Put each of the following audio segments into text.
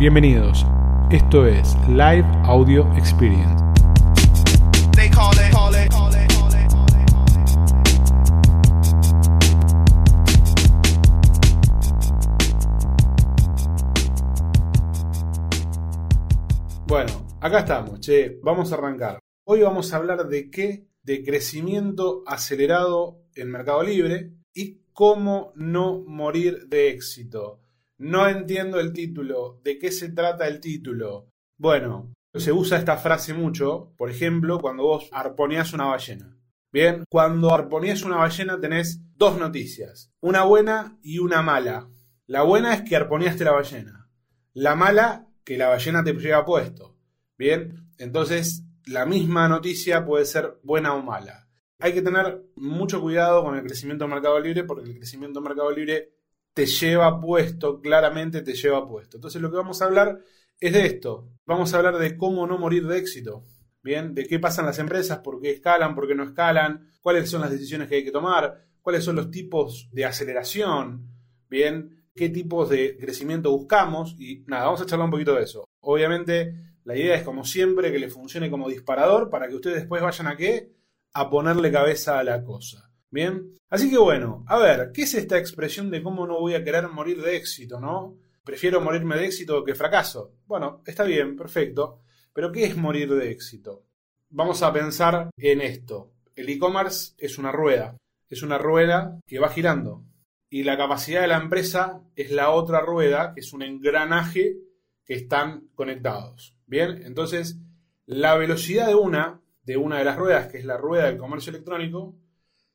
Bienvenidos. Esto es Live Audio Experience. Bueno, acá estamos, che, vamos a arrancar. Hoy vamos a hablar de qué, de crecimiento acelerado en Mercado Libre y cómo no morir de éxito. No entiendo el título. ¿De qué se trata el título? Bueno, se usa esta frase mucho, por ejemplo, cuando vos arponeás una ballena. Bien, cuando arponeás una ballena tenés dos noticias, una buena y una mala. La buena es que arponeaste la ballena. La mala, que la ballena te lleva puesto. Bien, entonces la misma noticia puede ser buena o mala. Hay que tener mucho cuidado con el crecimiento del mercado libre porque el crecimiento del mercado libre te lleva puesto, claramente te lleva puesto. Entonces lo que vamos a hablar es de esto. Vamos a hablar de cómo no morir de éxito. Bien, de qué pasan las empresas, por qué escalan, por qué no escalan, cuáles son las decisiones que hay que tomar, cuáles son los tipos de aceleración, bien, qué tipos de crecimiento buscamos y nada, vamos a charlar un poquito de eso. Obviamente, la idea es como siempre que le funcione como disparador para que ustedes después vayan a qué? A ponerle cabeza a la cosa. Bien, así que bueno, a ver, ¿qué es esta expresión de cómo no voy a querer morir de éxito, no? Prefiero morirme de éxito que fracaso. Bueno, está bien, perfecto, pero ¿qué es morir de éxito? Vamos a pensar en esto. El e-commerce es una rueda, es una rueda que va girando y la capacidad de la empresa es la otra rueda, que es un engranaje que están conectados. Bien, entonces la velocidad de una, de una de las ruedas, que es la rueda del comercio electrónico,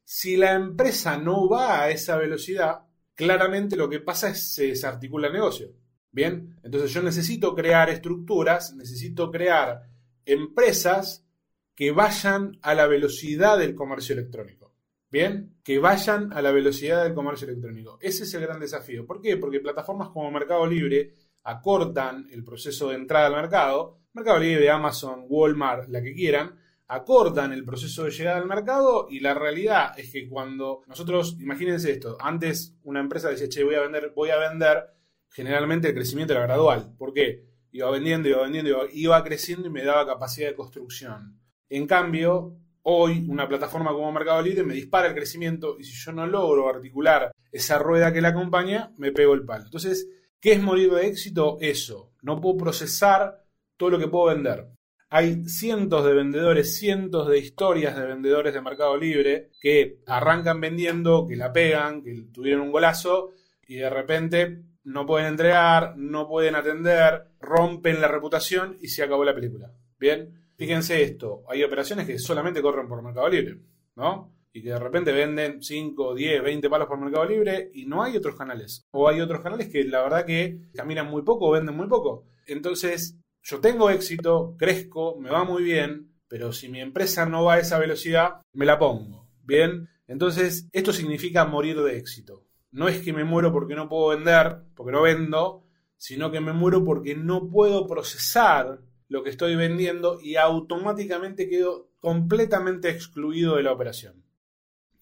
si la empresa no va a esa velocidad, claramente lo que pasa es se desarticula el negocio. Bien, entonces yo necesito crear estructuras, necesito crear empresas que vayan a la velocidad del comercio electrónico. Bien, que vayan a la velocidad del comercio electrónico. Ese es el gran desafío. ¿Por qué? Porque plataformas como Mercado Libre acortan el proceso de entrada al mercado. Mercado Libre, Amazon, Walmart, la que quieran, acortan el proceso de llegada al mercado y la realidad es que cuando nosotros, imagínense esto, antes una empresa decía, che, voy a vender, voy a vender, generalmente el crecimiento era gradual. ¿Por qué? Iba vendiendo, iba vendiendo, iba, creciendo y me daba capacidad de construcción. En cambio, hoy una plataforma como Mercado Libre me dispara el crecimiento y si yo no logro articular esa rueda que la acompaña, me pego el palo. Entonces, ¿qué es morir de éxito? Eso. No puedo procesar todo lo que puedo vender. Hay cientos de vendedores, cientos de historias de vendedores de Mercado Libre que arrancan vendiendo, que la pegan, que tuvieron un golazo y de repente no pueden entregar, no pueden atender, rompen la reputación y se acabó la película. Bien, fíjense esto, hay operaciones que solamente corren por Mercado Libre, ¿no? Y que de repente venden 5, 10, 20 palos por Mercado Libre y no hay otros canales. O hay otros canales que la verdad que caminan muy poco o venden muy poco. Entonces, yo tengo éxito, crezco, me va muy bien, pero si mi empresa no va a esa velocidad, me la pongo. Bien, entonces esto significa morir de éxito. No es que me muero porque no puedo vender, porque no vendo, sino que me muero porque no puedo procesar lo que estoy vendiendo y automáticamente quedo completamente excluido de la operación.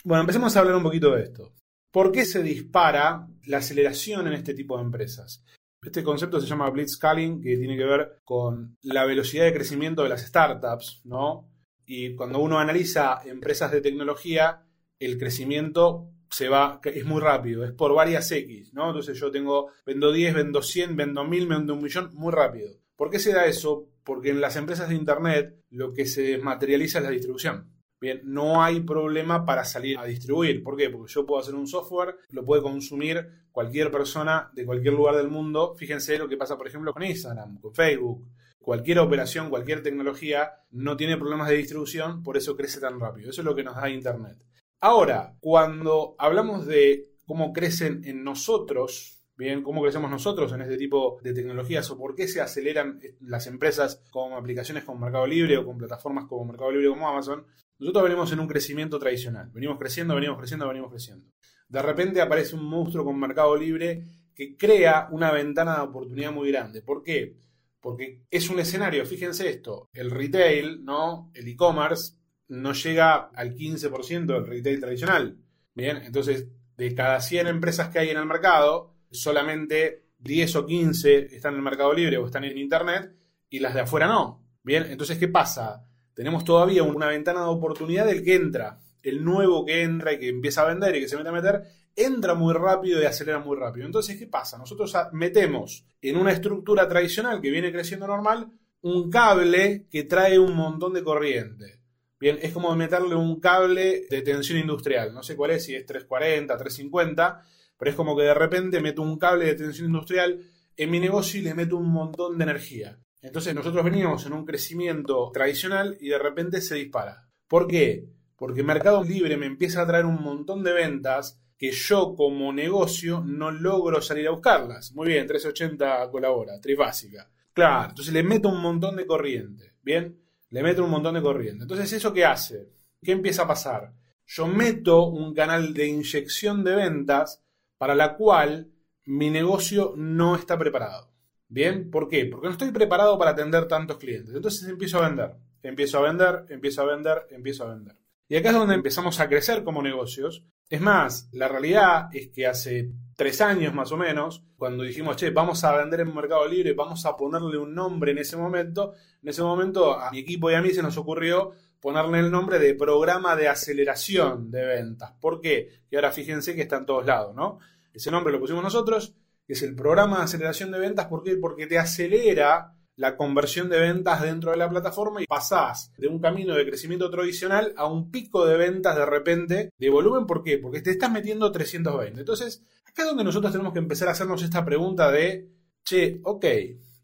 Bueno, empecemos a hablar un poquito de esto. ¿Por qué se dispara la aceleración en este tipo de empresas? Este concepto se llama blitzscaling, que tiene que ver con la velocidad de crecimiento de las startups, ¿no? Y cuando uno analiza empresas de tecnología, el crecimiento se va, es muy rápido, es por varias X, ¿no? Entonces yo tengo, vendo 10, vendo 100, vendo 1000, vendo un millón, muy rápido. ¿Por qué se da eso? Porque en las empresas de Internet lo que se materializa es la distribución. Bien, no hay problema para salir a distribuir. ¿Por qué? Porque yo puedo hacer un software, lo puede consumir cualquier persona de cualquier lugar del mundo. Fíjense lo que pasa, por ejemplo, con Instagram, con Facebook. Cualquier operación, cualquier tecnología no tiene problemas de distribución, por eso crece tan rápido. Eso es lo que nos da Internet. Ahora, cuando hablamos de cómo crecen en nosotros, bien, cómo crecemos nosotros en este tipo de tecnologías o por qué se aceleran las empresas con aplicaciones como Mercado Libre o con plataformas como Mercado Libre como Amazon, nosotros venimos en un crecimiento tradicional. Venimos creciendo, venimos creciendo, venimos creciendo. De repente aparece un monstruo con Mercado Libre que crea una ventana de oportunidad muy grande. ¿Por qué? Porque es un escenario, fíjense esto, el retail, ¿no? El e-commerce no llega al 15% del retail tradicional. Bien, entonces de cada 100 empresas que hay en el mercado, solamente 10 o 15 están en el mercado libre o están en internet y las de afuera no. Bien, entonces, ¿qué pasa? Tenemos todavía una ventana de oportunidad del que entra. El nuevo que entra y que empieza a vender y que se mete a meter, entra muy rápido y acelera muy rápido. Entonces, ¿qué pasa? Nosotros metemos en una estructura tradicional que viene creciendo normal un cable que trae un montón de corriente. Bien, es como meterle un cable de tensión industrial. No sé cuál es, si es 340, 350, pero es como que de repente meto un cable de tensión industrial en mi negocio y le meto un montón de energía. Entonces nosotros veníamos en un crecimiento tradicional y de repente se dispara. ¿Por qué? Porque Mercado Libre me empieza a traer un montón de ventas que yo como negocio no logro salir a buscarlas. Muy bien, 380 colabora, trifásica. Claro, entonces le meto un montón de corriente. Bien, le meto un montón de corriente. Entonces, ¿eso qué hace? ¿Qué empieza a pasar? Yo meto un canal de inyección de ventas para la cual mi negocio no está preparado. Bien, ¿por qué? Porque no estoy preparado para atender tantos clientes. Entonces empiezo a vender, empiezo a vender, empiezo a vender, empiezo a vender. Y acá es donde empezamos a crecer como negocios. Es más, la realidad es que hace tres años más o menos, cuando dijimos, che, vamos a vender en Mercado Libre, vamos a ponerle un nombre en ese momento, en ese momento a mi equipo y a mí se nos ocurrió ponerle el nombre de programa de aceleración de ventas. ¿Por qué? Y ahora fíjense que está en todos lados, ¿no? Ese nombre lo pusimos nosotros, que es el programa de aceleración de ventas. ¿Por qué? Porque te acelera la conversión de ventas dentro de la plataforma y pasás de un camino de crecimiento tradicional a un pico de ventas de repente de volumen. ¿Por qué? Porque te estás metiendo 320. Entonces, acá es donde nosotros tenemos que empezar a hacernos esta pregunta de, che, ok,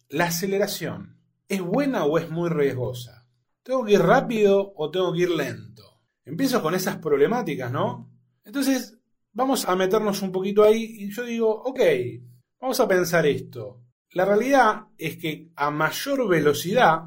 la aceleración, ¿es buena o es muy riesgosa? ¿Tengo que ir rápido o tengo que ir lento? Empiezo con esas problemáticas, ¿no? Entonces, vamos a meternos un poquito ahí y yo digo, ok, vamos a pensar esto. La realidad es que a mayor velocidad,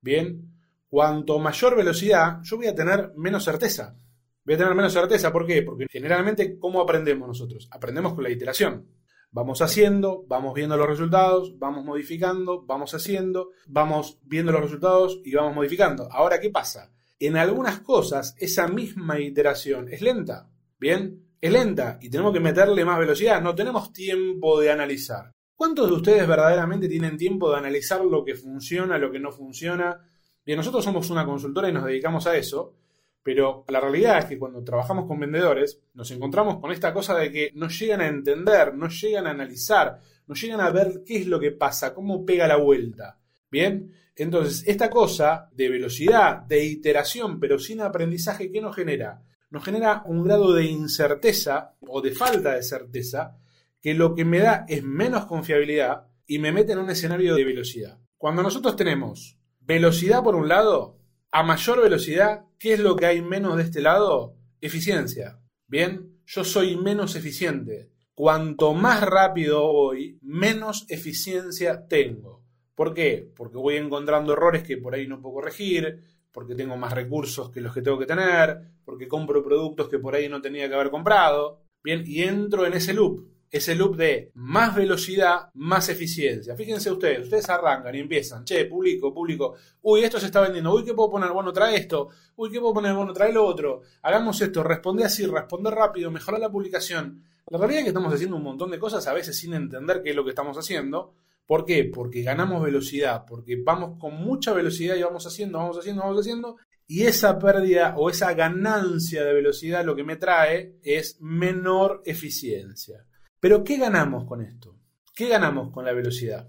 bien, cuanto mayor velocidad, yo voy a tener menos certeza. Voy a tener menos certeza, ¿por qué? Porque generalmente, ¿cómo aprendemos nosotros? Aprendemos con la iteración. Vamos haciendo, vamos viendo los resultados, vamos modificando, vamos haciendo, vamos viendo los resultados y vamos modificando. Ahora, ¿qué pasa? En algunas cosas, esa misma iteración es lenta. Bien, es lenta y tenemos que meterle más velocidad. No tenemos tiempo de analizar. ¿Cuántos de ustedes verdaderamente tienen tiempo de analizar lo que funciona, lo que no funciona? Bien, nosotros somos una consultora y nos dedicamos a eso, pero la realidad es que cuando trabajamos con vendedores nos encontramos con esta cosa de que no llegan a entender, no llegan a analizar, no llegan a ver qué es lo que pasa, cómo pega la vuelta. Bien, entonces esta cosa de velocidad, de iteración, pero sin aprendizaje, ¿qué nos genera? Nos genera un grado de incerteza o de falta de certeza que lo que me da es menos confiabilidad y me mete en un escenario de velocidad. Cuando nosotros tenemos velocidad por un lado, a mayor velocidad, ¿qué es lo que hay menos de este lado? Eficiencia. Bien, yo soy menos eficiente. Cuanto más rápido voy, menos eficiencia tengo. ¿Por qué? Porque voy encontrando errores que por ahí no puedo corregir, porque tengo más recursos que los que tengo que tener, porque compro productos que por ahí no tenía que haber comprado. Bien, y entro en ese loop ese loop de más velocidad, más eficiencia. Fíjense ustedes, ustedes arrancan y empiezan, che, público, público, uy, esto se está vendiendo, uy, ¿qué puedo poner? Bueno, trae esto, uy, ¿qué puedo poner? Bueno, trae lo otro, hagamos esto, responde así, responde rápido, mejorar la publicación. La realidad es que estamos haciendo un montón de cosas a veces sin entender qué es lo que estamos haciendo. ¿Por qué? Porque ganamos velocidad, porque vamos con mucha velocidad y vamos haciendo, vamos haciendo, vamos haciendo, y esa pérdida o esa ganancia de velocidad lo que me trae es menor eficiencia. Pero ¿qué ganamos con esto? ¿Qué ganamos con la velocidad?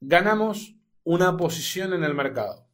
Ganamos una posición en el mercado.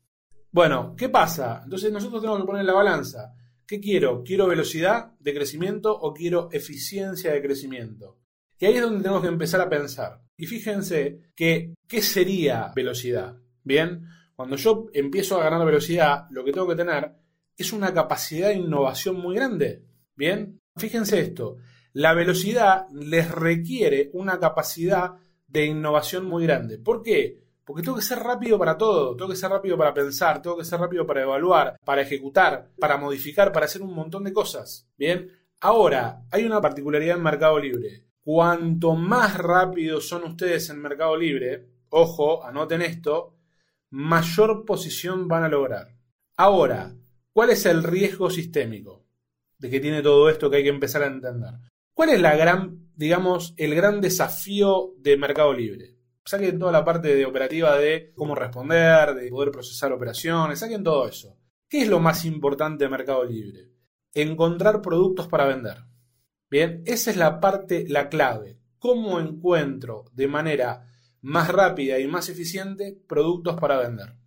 Bueno, ¿qué pasa? Entonces nosotros tenemos que poner la balanza. ¿Qué quiero? ¿Quiero velocidad de crecimiento o quiero eficiencia de crecimiento? Y ahí es donde tenemos que empezar a pensar. Y fíjense que, ¿qué sería velocidad? Bien, cuando yo empiezo a ganar velocidad, lo que tengo que tener es una capacidad de innovación muy grande. Bien, fíjense esto. La velocidad les requiere una capacidad de innovación muy grande. ¿Por qué? Porque tengo que ser rápido para todo, tengo que ser rápido para pensar, tengo que ser rápido para evaluar, para ejecutar, para modificar, para hacer un montón de cosas. Bien, ahora hay una particularidad en Mercado Libre. Cuanto más rápidos son ustedes en Mercado Libre, ojo, anoten esto, mayor posición van a lograr. Ahora, ¿cuál es el riesgo sistémico de que tiene todo esto que hay que empezar a entender? ¿Cuál es la gran digamos, el gran desafío de Mercado Libre. Saquen toda la parte de operativa de cómo responder, de poder procesar operaciones, saquen todo eso. ¿Qué es lo más importante de Mercado Libre? Encontrar productos para vender. Bien, esa es la parte, la clave. ¿Cómo encuentro de manera más rápida y más eficiente productos para vender?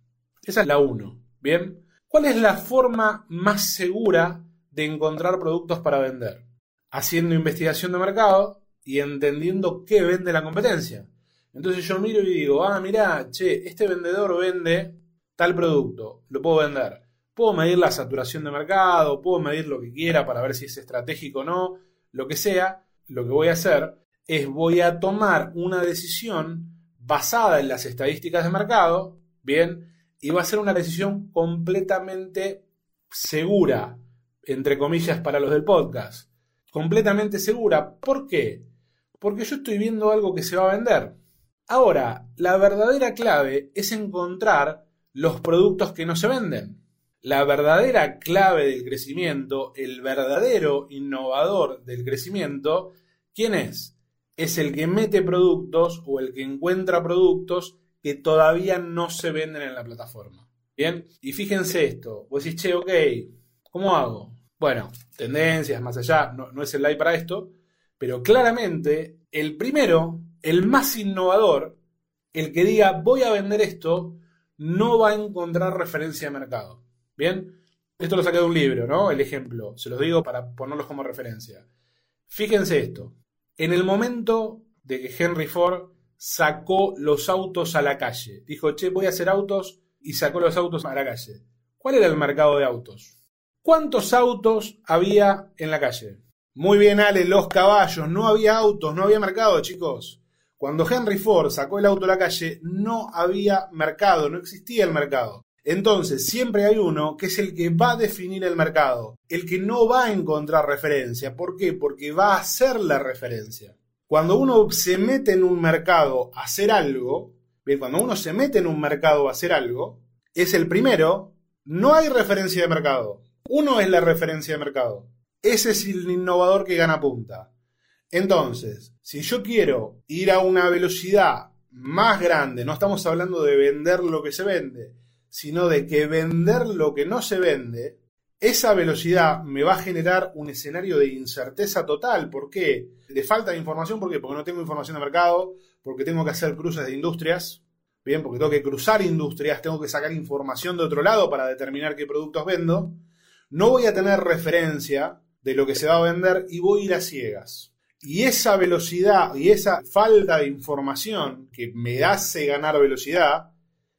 Esa es la 1. Bien, ¿cuál es la forma más segura de encontrar productos para vender? Haciendo investigación de mercado y entendiendo qué vende la competencia. Entonces yo miro y digo, ah, mira, che, este vendedor vende tal producto, lo puedo vender. Puedo medir la saturación de mercado, puedo medir lo que quiera para ver si es estratégico o no, lo que sea. Lo que voy a hacer es voy a tomar una decisión basada en las estadísticas de mercado, bien, y va a ser una decisión completamente segura, entre comillas, para los del podcast. Completamente segura. ¿Por qué? Porque yo estoy viendo algo que se va a vender. Ahora, la verdadera clave es encontrar los productos que no se venden. La verdadera clave del crecimiento, el verdadero innovador del crecimiento, ¿quién es? Es el que mete productos o el que encuentra productos que todavía no se venden en la plataforma. Bien, y fíjense esto, vos decís, che, ok, ¿cómo hago? Bueno, tendencias, más allá, no, no es el live para esto, pero claramente el primero el más innovador, el que diga voy a vender esto, no va a encontrar referencia de mercado. Bien, esto lo saqué de un libro, ¿no? El ejemplo, se los digo para ponerlos como referencia. Fíjense esto, en el momento de que Henry Ford sacó los autos a la calle, dijo, che, voy a hacer autos y sacó los autos a la calle. ¿Cuál era el mercado de autos? ¿Cuántos autos había en la calle? Muy bien, Ale, los caballos, no había autos, no había mercado, chicos. Cuando Henry Ford sacó el auto a la calle, no había mercado, no existía el mercado. Entonces, siempre hay uno que es el que va a definir el mercado, el que no va a encontrar referencia. ¿Por qué? Porque va a hacer la referencia. Cuando uno se mete en un mercado a hacer algo, bien, cuando uno se mete en un mercado a hacer algo, es el primero, no hay referencia de mercado. Uno es la referencia de mercado. Ese es el innovador que gana punta. Entonces, si yo quiero ir a una velocidad más grande, no estamos hablando de vender lo que se vende, sino de que vender lo que no se vende, esa velocidad me va a generar un escenario de incerteza total. ¿Por qué? De falta de información, ¿por qué? Porque no tengo información de mercado, porque tengo que hacer cruces de industrias, bien, porque tengo que cruzar industrias, tengo que sacar información de otro lado para determinar qué productos vendo. No voy a tener referencia de lo que se va a vender y voy a ir a ciegas. Y esa velocidad y esa falta de información que me hace ganar velocidad,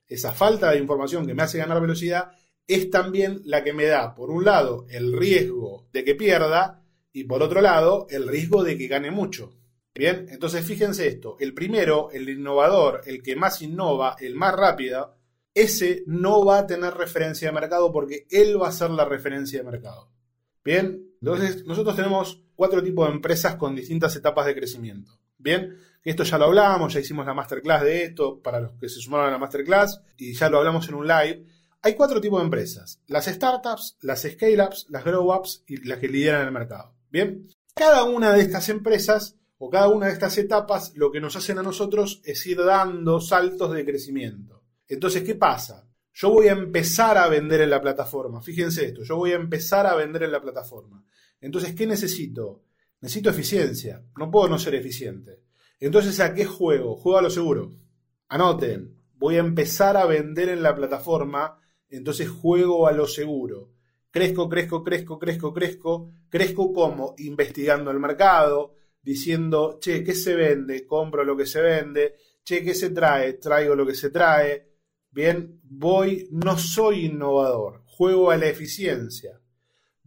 esa falta de información que me hace ganar velocidad, es también la que me da, por un lado, el riesgo de que pierda y por otro lado, el riesgo de que gane mucho. Bien, entonces fíjense esto, el primero, el innovador, el que más innova, el más rápido, ese no va a tener referencia de mercado porque él va a ser la referencia de mercado. Bien, entonces nosotros tenemos cuatro tipos de empresas con distintas etapas de crecimiento. Bien, esto ya lo hablamos, ya hicimos la masterclass de esto para los que se sumaron a la masterclass y ya lo hablamos en un live. Hay cuatro tipos de empresas: las startups, las scale-ups, las grow-ups y las que lideran el mercado. Bien, cada una de estas empresas o cada una de estas etapas lo que nos hacen a nosotros es ir dando saltos de crecimiento. Entonces, ¿qué pasa? Yo voy a empezar a vender en la plataforma. Fíjense esto, yo voy a empezar a vender en la plataforma. Entonces, ¿qué necesito? Necesito eficiencia. No puedo no ser eficiente. Entonces, ¿a qué juego? Juego a lo seguro. Anoten, voy a empezar a vender en la plataforma, entonces juego a lo seguro. Crezco, crezco, crezco, crezco, crezco. Crezco como investigando el mercado, diciendo, che, ¿qué se vende? Compro lo que se vende. Che, ¿qué se trae? Traigo lo que se trae. Bien, voy, no soy innovador, juego a la eficiencia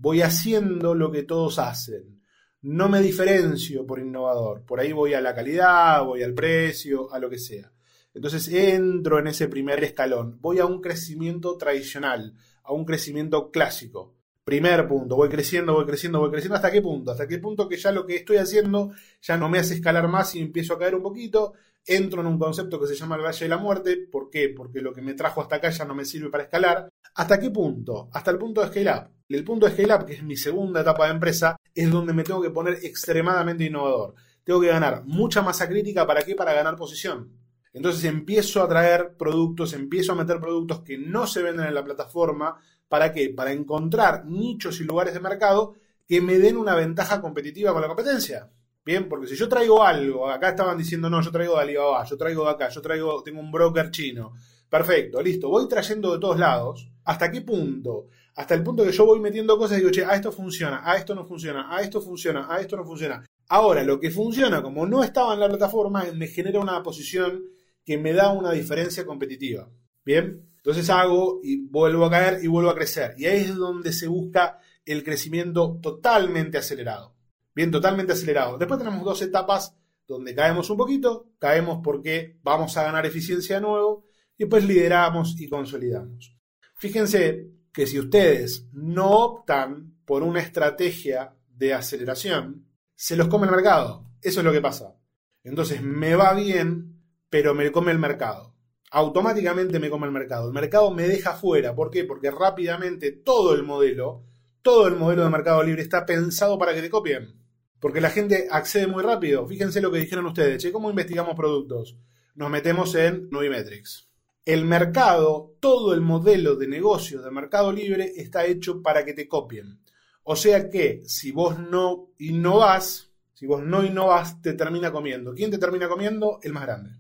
voy haciendo lo que todos hacen. No me diferencio por innovador. Por ahí voy a la calidad, voy al precio, a lo que sea. Entonces entro en ese primer escalón. Voy a un crecimiento tradicional, a un crecimiento clásico. Primer punto, voy creciendo, voy creciendo, voy creciendo. ¿Hasta qué punto? Hasta qué punto que ya lo que estoy haciendo ya no me hace escalar más y empiezo a caer un poquito. Entro en un concepto que se llama el Valle de la Muerte. ¿Por qué? Porque lo que me trajo hasta acá ya no me sirve para escalar. ¿Hasta qué punto? Hasta el punto de scale up. El punto de scale up, que es mi segunda etapa de empresa, es donde me tengo que poner extremadamente innovador. tengo que ganar mucha masa crítica. ¿Para qué? Para ganar posición. Entonces empiezo a traer productos, empiezo a meter productos que no se venden en la plataforma. ¿Para qué? Para encontrar nichos y lugares de mercado que me den una ventaja competitiva con la competencia. Bien, porque si yo traigo algo, acá estaban diciendo, no, yo traigo de Alibaba, yo traigo de acá, yo traigo, tengo un broker chino. Perfecto, listo, voy trayendo de todos lados. ¿Hasta qué punto? Hasta el punto que yo voy metiendo cosas y digo, che, a esto funciona, a esto no funciona, a esto funciona, a esto no funciona. Ahora, lo que funciona, como no estaba en la plataforma, me genera una posición que me da una diferencia competitiva. Bien, entonces hago y vuelvo a caer y vuelvo a crecer. Y ahí es donde se busca el crecimiento totalmente acelerado. Bien, totalmente acelerado. Después tenemos dos etapas donde caemos un poquito, caemos porque vamos a ganar eficiencia de nuevo y después lideramos y consolidamos. Fíjense que si ustedes no optan por una estrategia de aceleración, se los come el mercado. Eso es lo que pasa. Entonces me va bien, pero me come el mercado. Automáticamente me come el mercado. El mercado me deja fuera. ¿Por qué? Porque rápidamente todo el modelo, todo el modelo de mercado libre está pensado para que te copien. Porque la gente accede muy rápido. Fíjense lo que dijeron ustedes. Che, ¿cómo investigamos productos? Nos metemos en Nubimetrics. El mercado, todo el modelo de negocio de mercado libre está hecho para que te copien. O sea que si vos no innovás, si vos no innovás, te termina comiendo. ¿Quién te termina comiendo? El más grande.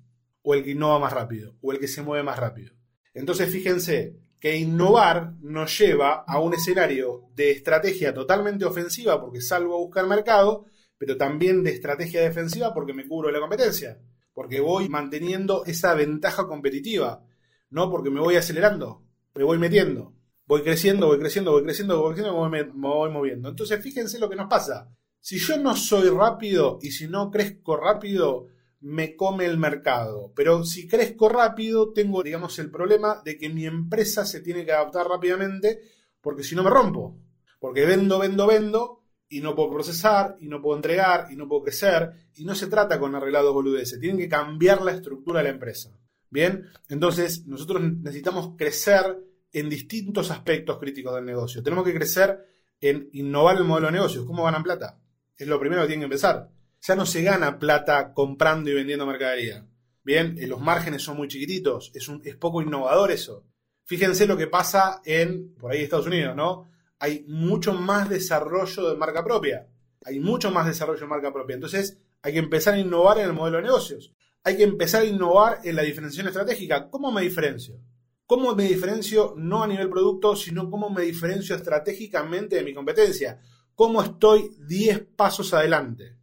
O el que innova más rápido. O el que se mueve más rápido. Entonces fíjense que innovar nos lleva a un escenario de estrategia totalmente ofensiva porque salgo a buscar mercado, pero también de estrategia defensiva porque me cubro de la competencia. Porque voy manteniendo esa ventaja competitiva no porque me voy acelerando, me voy metiendo, voy creciendo, voy creciendo, voy creciendo, voy creciendo, me voy, moviendo. Entonces fíjense lo que nos pasa. Si yo no soy rápido y si no crezco rápido, me come el mercado. Pero si crezco rápido, tengo, digamos, el problema de que mi empresa se tiene que adaptar rápidamente porque si no me rompo. Porque vendo, vendo, vendo y no puedo procesar y no puedo entregar y no puedo crecer y no se trata con arreglados boludeces. Tienen que cambiar la estructura de la empresa. Bien, entonces nosotros necesitamos crecer en distintos aspectos críticos del negocio. Tenemos que crecer en innovar el modelo de negocios. ¿Cómo ganan plata? Es lo primero que tienen que empezar. Ya no se gana plata comprando y vendiendo mercadería. Bien, eh, los márgenes son muy chiquititos, es, es poco innovador eso. Fíjense lo que pasa en, por ahí Estados Unidos, ¿no? Hay mucho más desarrollo de marca propia. Hay mucho más desarrollo de marca propia. Entonces, hay que empezar a innovar en el modelo de negocios hay que empezar a innovar en la diferenciación estratégica. ¿Cómo me diferencio? ¿Cómo me diferencio no a nivel producto, sino cómo me diferencio estratégicamente de mi competencia? ¿Cómo estoy 10 pasos adelante?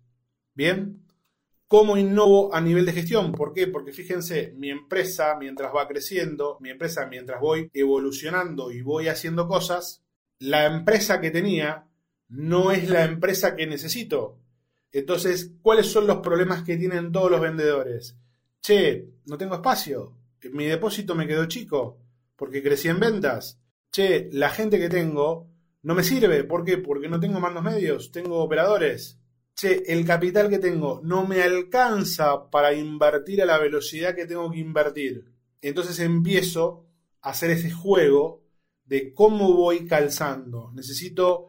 ¿Bien? ¿Cómo innovo a nivel de gestión? ¿Por qué? Porque fíjense, mi empresa mientras va creciendo, mi empresa mientras voy evolucionando y voy haciendo cosas, la empresa que tenía no es la empresa que necesito. Entonces, ¿cuáles son los problemas que tienen todos los vendedores? Che, no tengo espacio. Mi depósito me quedó chico porque crecí en ventas. Che, la gente que tengo no me sirve. ¿Por qué? Porque no tengo mandos medios, tengo operadores. Che, el capital que tengo no me alcanza para invertir a la velocidad que tengo que invertir. Entonces empiezo a hacer ese juego de cómo voy calzando. Necesito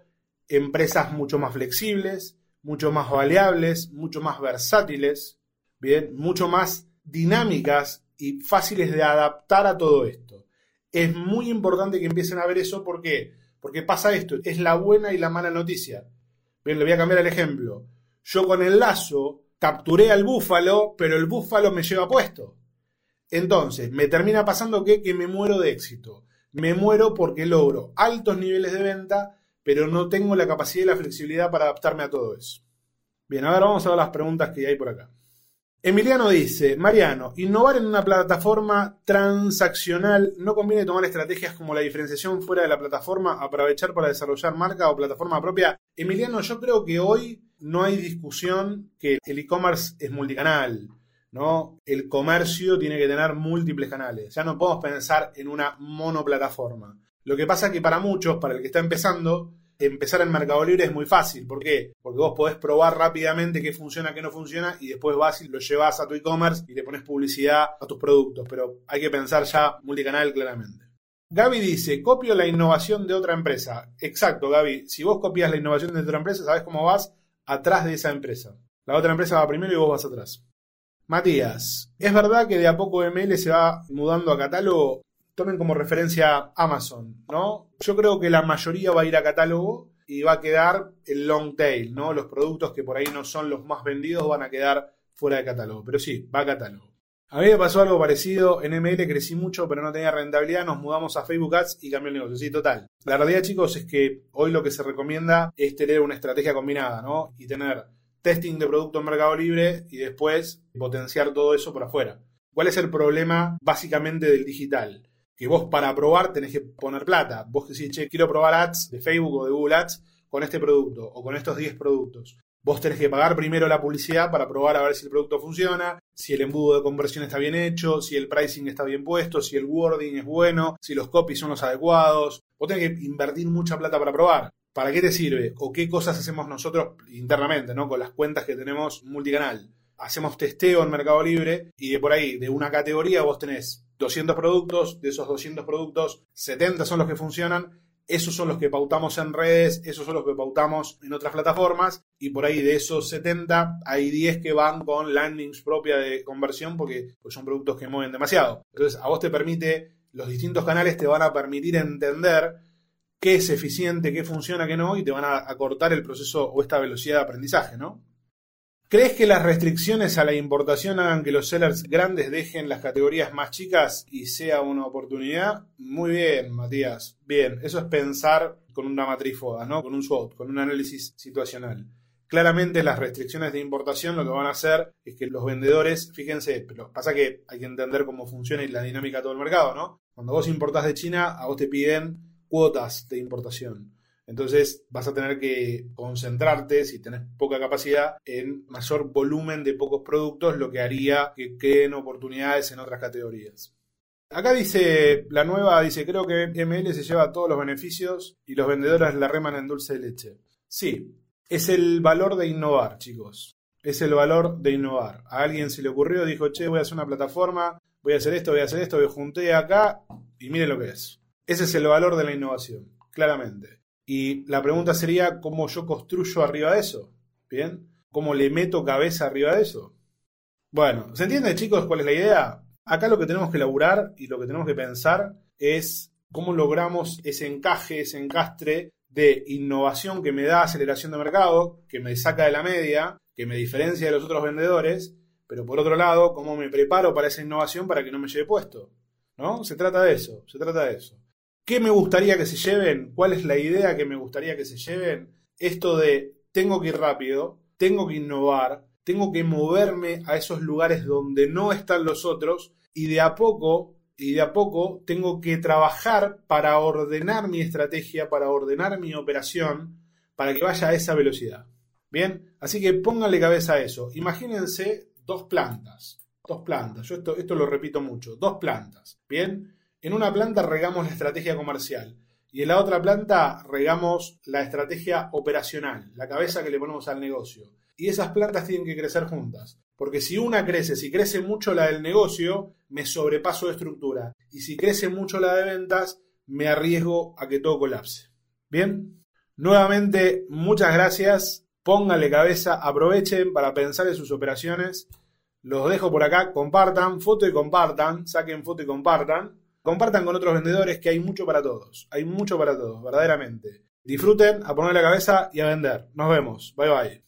empresas mucho más flexibles, mucho más variables, mucho más versátiles, bien, mucho más dinámicas y fáciles de adaptar a todo esto. Es muy importante que empiecen a ver eso, ¿por qué? Porque pasa esto, es la buena y la mala noticia. Bien, le voy a cambiar el ejemplo. Yo con el lazo capturé al búfalo, pero el búfalo me lleva puesto. Entonces, me termina pasando que, que me muero de éxito. Me muero porque logro altos niveles de venta pero no tengo la capacidad y la flexibilidad para adaptarme a todo eso. Bien, ahora vamos a ver las preguntas que hay por acá. Emiliano dice, Mariano, innovar en una plataforma transaccional no conviene tomar estrategias como la diferenciación fuera de la plataforma, aprovechar para desarrollar marca o plataforma propia. Emiliano, yo creo que hoy no hay discusión que el e-commerce es multicanal, ¿no? El comercio tiene que tener múltiples canales. Ya no podemos pensar en una monoplataforma. Lo que pasa es que para muchos, para el que está empezando, empezar en Mercado Libre es muy fácil. ¿Por qué? Porque vos podés probar rápidamente qué funciona, qué no funciona y después vas y lo llevas a tu e-commerce y le pones publicidad a tus productos. Pero hay que pensar ya multicanal claramente. Gaby dice, copio la innovación de otra empresa. Exacto, Gaby. Si vos copias la innovación de otra empresa, sabes cómo vas atrás de esa empresa. La otra empresa va primero y vos vas atrás. Matías, ¿es verdad que de a poco ML se va mudando a catálogo? Tomen como referencia Amazon, ¿no? Yo creo que la mayoría va a ir a catálogo y va a quedar el long tail, ¿no? Los productos que por ahí no son los más vendidos van a quedar fuera de catálogo. Pero sí, va a catálogo. A mí me pasó algo parecido. En ML crecí mucho, pero no tenía rentabilidad. Nos mudamos a Facebook Ads y cambió el negocio. Sí, total. La realidad, chicos, es que hoy lo que se recomienda es tener una estrategia combinada, ¿no? Y tener testing de producto en Mercado Libre y después potenciar todo eso por afuera. ¿Cuál es el problema básicamente del digital? Que vos para probar tenés que poner plata. Vos decís, che, quiero probar ads de Facebook o de Google Ads con este producto o con estos 10 productos. Vos tenés que pagar primero la publicidad para probar a ver si el producto funciona, si el embudo de conversión está bien hecho, si el pricing está bien puesto, si el wording es bueno, si los copies son los adecuados. Vos tenés que invertir mucha plata para probar. ¿Para qué te sirve? ¿O qué cosas hacemos nosotros internamente, ¿no? Con las cuentas que tenemos multicanal. Hacemos testeo en Mercado Libre y de por ahí, de una categoría, vos tenés 200 productos, de esos 200 productos, 70 son los que funcionan esos son los que pautamos en redes, esos son los que pautamos en otras plataformas y por ahí de esos 70 hay 10 que van con landings propia de conversión porque son productos que mueven demasiado. Entonces a vos te permite, los distintos canales te van a permitir entender qué es eficiente, qué funciona, qué no y te van a acortar el proceso o esta velocidad de aprendizaje, ¿no? ¿Crees que las restricciones a la importación hagan que los sellers grandes dejen las categorías más chicas y sea una oportunidad? Muy bien, Matías. Bien, eso es pensar con una matriz FODA, ¿no? Con un SWOT, con un análisis situacional. Claramente las restricciones de importación lo que van a hacer es que los vendedores, fíjense, pero pasa que hay que entender cómo funciona y la dinámica de todo el mercado, ¿no? Cuando vos importás de China, a vos te piden cuotas de importación. Entonces vas a tener que concentrarte, si tenés poca capacidad, en mayor volumen de pocos productos, lo que haría que queden oportunidades en otras categorías. Acá dice, la nueva dice, creo que ML se lleva todos los beneficios y los vendedores la reman en dulce de leche. Sí, es el valor de innovar, chicos. Es el valor de innovar. A alguien se le ocurrió, dijo, che, voy a hacer una plataforma, voy a hacer esto, voy a hacer esto, me junté acá y miren lo que es. Ese es el valor de la innovación, claramente. Y la pregunta sería, ¿cómo yo construyo arriba de eso? ¿Bien? ¿Cómo le meto cabeza arriba de eso? Bueno, ¿se entiende chicos cuál es la idea? Acá lo que tenemos que elaborar y lo que tenemos que pensar es cómo logramos ese encaje, ese encastre de innovación que me da aceleración de mercado, que me saca de la media, que me diferencia de los otros vendedores, pero por otro lado, cómo me preparo para esa innovación para que no me lleve puesto. ¿No? Se trata de eso, se trata de eso. ¿Qué me gustaría que se lleven? ¿Cuál es la idea que me gustaría que se lleven? Esto de tengo que ir rápido, tengo que innovar, tengo que moverme a esos lugares donde no están los otros y de a poco y de a poco tengo que trabajar para ordenar mi estrategia, para ordenar mi operación, para que vaya a esa velocidad. Bien, así que pónganle cabeza a eso. Imagínense dos plantas, dos plantas. Yo esto, esto lo repito mucho, dos plantas. Bien, en una planta regamos la estrategia comercial y en la otra planta regamos la estrategia operacional, la cabeza que le ponemos al negocio. Y esas plantas tienen que crecer juntas. Porque si una crece, si crece mucho la del negocio, me sobrepaso de estructura. Y si crece mucho la de ventas, me arriesgo a que todo colapse. Bien, nuevamente muchas gracias. Pónganle cabeza, aprovechen para pensar en sus operaciones. Los dejo por acá, compartan, foto y compartan, saquen foto y compartan. Compartan con otros vendedores que hay mucho para todos. Hay mucho para todos, verdaderamente. Disfruten, a poner la cabeza y a vender. Nos vemos. Bye bye.